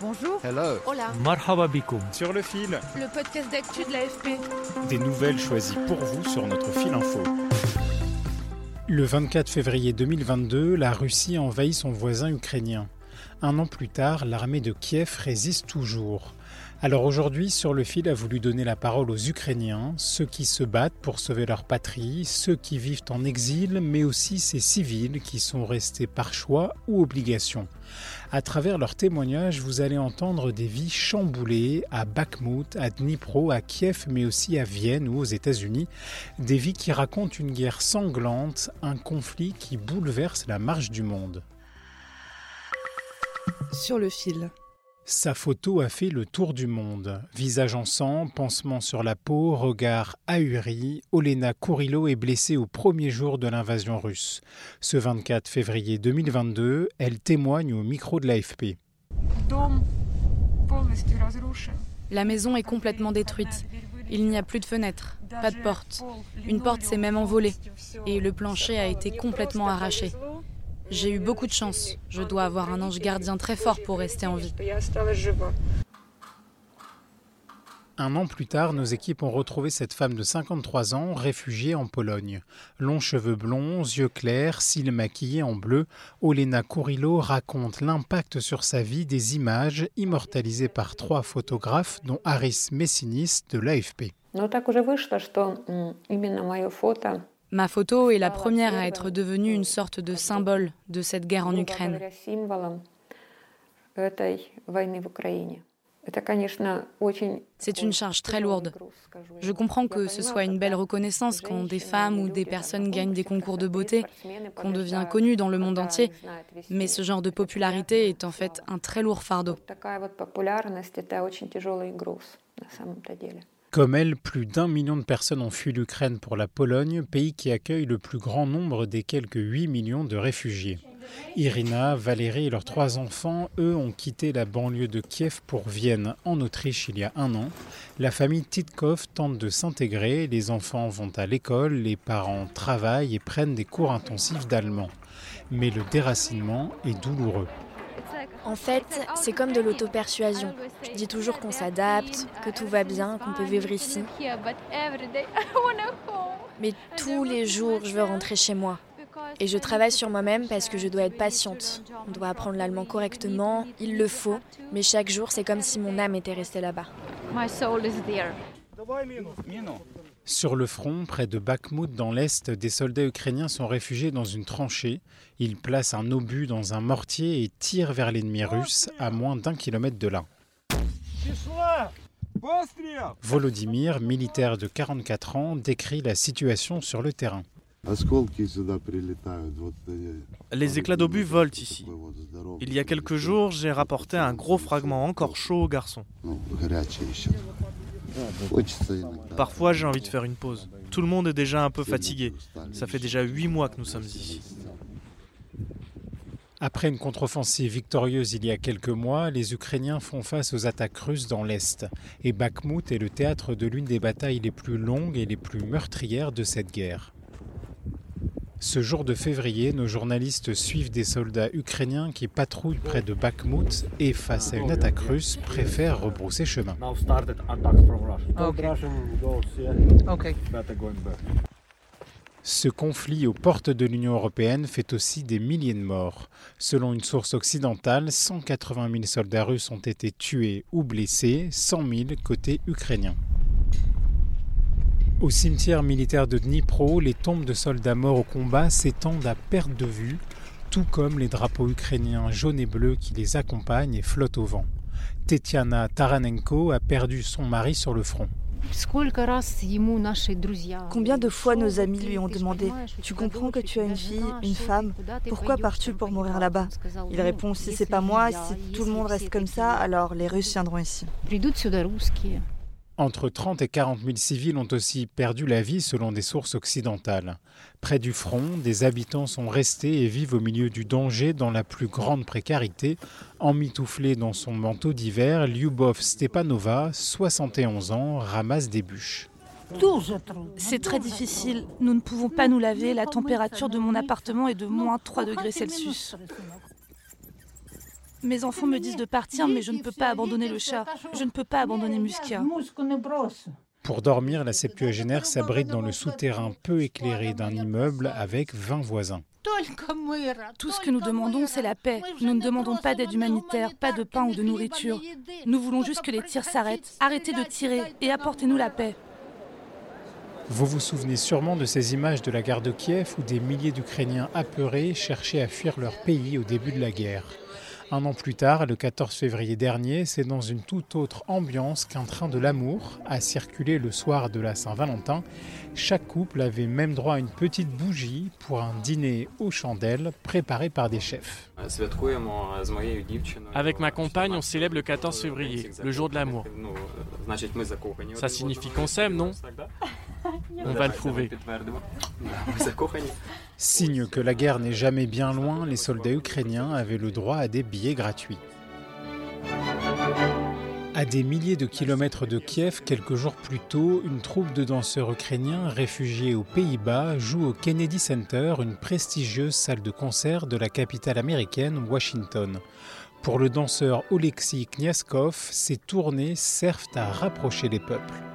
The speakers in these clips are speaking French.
Bonjour. Hello. Hola. Marhaba bikoum. Sur le fil, Le podcast d'actu de l'AFP. des nouvelles choisies pour vous sur notre fil info. Le 24 février 2022, la Russie envahit son voisin ukrainien. Un an plus tard, l'armée de Kiev résiste toujours. Alors aujourd'hui, sur le fil a voulu donner la parole aux Ukrainiens, ceux qui se battent pour sauver leur patrie, ceux qui vivent en exil, mais aussi ces civils qui sont restés par choix ou obligation. À travers leurs témoignages, vous allez entendre des vies chamboulées à Bakhmut, à Dnipro, à Kiev, mais aussi à Vienne ou aux États-Unis. Des vies qui racontent une guerre sanglante, un conflit qui bouleverse la marche du monde. Sur le fil. Sa photo a fait le tour du monde. Visage en sang, pansement sur la peau, regard ahuri, Olena Kourilo est blessée au premier jour de l'invasion russe. Ce 24 février 2022, elle témoigne au micro de l'AFP. La maison est complètement détruite. Il n'y a plus de fenêtres, pas de porte. Une porte s'est même envolée et le plancher a été complètement arraché. J'ai eu beaucoup de chance. Je dois avoir un ange gardien très fort pour rester en vie. Un an plus tard, nos équipes ont retrouvé cette femme de 53 ans, réfugiée en Pologne. Longs cheveux blonds, yeux clairs, cils maquillés en bleu, Olena Kourilo raconte l'impact sur sa vie des images immortalisées par trois photographes, dont Aris Messinis de l'AFP. Ma photo est la première à être devenue une sorte de symbole de cette guerre en Ukraine. C'est une charge très lourde. Je comprends que ce soit une belle reconnaissance quand des femmes ou des personnes gagnent des concours de beauté, qu'on devient connu dans le monde entier, mais ce genre de popularité est en fait un très lourd fardeau. Comme elle, plus d'un million de personnes ont fui l'Ukraine pour la Pologne, pays qui accueille le plus grand nombre des quelques 8 millions de réfugiés. Irina, Valérie et leurs trois enfants, eux, ont quitté la banlieue de Kiev pour Vienne, en Autriche, il y a un an. La famille Titkov tente de s'intégrer, les enfants vont à l'école, les parents travaillent et prennent des cours intensifs d'allemand. Mais le déracinement est douloureux. En fait, c'est comme de l'auto-persuasion. Je dis toujours qu'on s'adapte, que tout va bien, qu'on peut vivre ici. Mais tous les jours, je veux rentrer chez moi. Et je travaille sur moi-même parce que je dois être patiente. On doit apprendre l'allemand correctement, il le faut. Mais chaque jour, c'est comme si mon âme était restée là-bas. Sur le front, près de Bakhmut, dans l'Est, des soldats ukrainiens sont réfugiés dans une tranchée. Ils placent un obus dans un mortier et tirent vers l'ennemi russe à moins d'un kilomètre de là. Volodymyr, militaire de 44 ans, décrit la situation sur le terrain. Les éclats d'obus volent ici. Il y a quelques jours, j'ai rapporté un gros fragment encore chaud au garçon. Parfois, j'ai envie de faire une pause. Tout le monde est déjà un peu fatigué. Ça fait déjà huit mois que nous sommes ici. Après une contre-offensive victorieuse il y a quelques mois, les Ukrainiens font face aux attaques russes dans l'Est. Et Bakhmut est le théâtre de l'une des batailles les plus longues et les plus meurtrières de cette guerre. Ce jour de février, nos journalistes suivent des soldats ukrainiens qui patrouillent près de Bakhmut et, face à une attaque russe, préfèrent rebrousser chemin. Ce conflit aux portes de l'Union européenne fait aussi des milliers de morts. Selon une source occidentale, 180 000 soldats russes ont été tués ou blessés, 100 000 côté ukrainien. Au cimetière militaire de Dnipro, les tombes de soldats morts au combat s'étendent à perte de vue, tout comme les drapeaux ukrainiens jaunes et bleus qui les accompagnent et flottent au vent. Tetiana Taranenko a perdu son mari sur le front. Combien de fois nos amis lui ont demandé Tu comprends que tu as une fille, une femme, pourquoi pars-tu pour mourir là-bas? Il répond Si c'est pas moi, si tout le monde reste comme ça, alors les Russes viendront ici. Entre 30 et 40 000 civils ont aussi perdu la vie selon des sources occidentales. Près du front, des habitants sont restés et vivent au milieu du danger dans la plus grande précarité. Emmitouflée dans son manteau d'hiver, Lyubov Stepanova, 71 ans, ramasse des bûches. C'est très difficile. Nous ne pouvons pas nous laver. La température de mon appartement est de moins 3 degrés Celsius. Mes enfants me disent de partir, mais je ne peux pas abandonner le chat. Je ne peux pas abandonner Muskia. Pour dormir, la septuagénaire s'abrite dans le souterrain peu éclairé d'un immeuble avec 20 voisins. Tout ce que nous demandons, c'est la paix. Nous ne demandons pas d'aide humanitaire, pas de pain ou de nourriture. Nous voulons juste que les tirs s'arrêtent. Arrêtez de tirer et apportez-nous la paix. Vous vous souvenez sûrement de ces images de la gare de Kiev où des milliers d'Ukrainiens apeurés cherchaient à fuir leur pays au début de la guerre. Un an plus tard, le 14 février dernier, c'est dans une toute autre ambiance qu'un train de l'amour a circulé le soir de la Saint-Valentin. Chaque couple avait même droit à une petite bougie pour un dîner aux chandelles préparé par des chefs. Avec ma compagne, on célèbre le 14 février, le jour de l'amour. Ça signifie qu'on s'aime, non? On va le prouver. Signe que la guerre n'est jamais bien loin, les soldats ukrainiens avaient le droit à des billets gratuits. À des milliers de kilomètres de Kiev, quelques jours plus tôt, une troupe de danseurs ukrainiens réfugiés aux Pays-Bas joue au Kennedy Center, une prestigieuse salle de concert de la capitale américaine, Washington. Pour le danseur Oleksiy Kniaskov, ces tournées servent à rapprocher les peuples.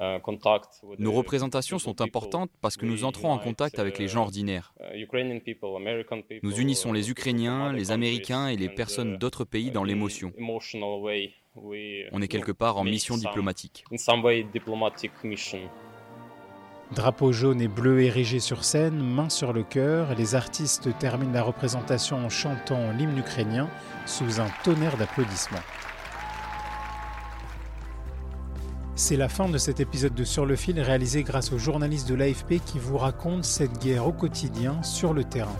Uh, Nos représentations sont importantes parce que nous entrons en contact avec les gens ordinaires. Uh, nous unissons les Ukrainiens, les Américains et les personnes uh, d'autres pays dans l'émotion. On est quelque part en mission diplomatique. Drapeau jaune et bleu érigé sur scène, main sur le cœur, les artistes terminent la représentation en chantant l'hymne ukrainien sous un tonnerre d'applaudissements. C'est la fin de cet épisode de Sur le fil réalisé grâce aux journalistes de l'AFP qui vous racontent cette guerre au quotidien sur le terrain.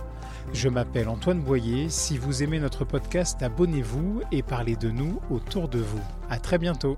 Je m'appelle Antoine Boyer. Si vous aimez notre podcast, abonnez-vous et parlez de nous autour de vous. À très bientôt.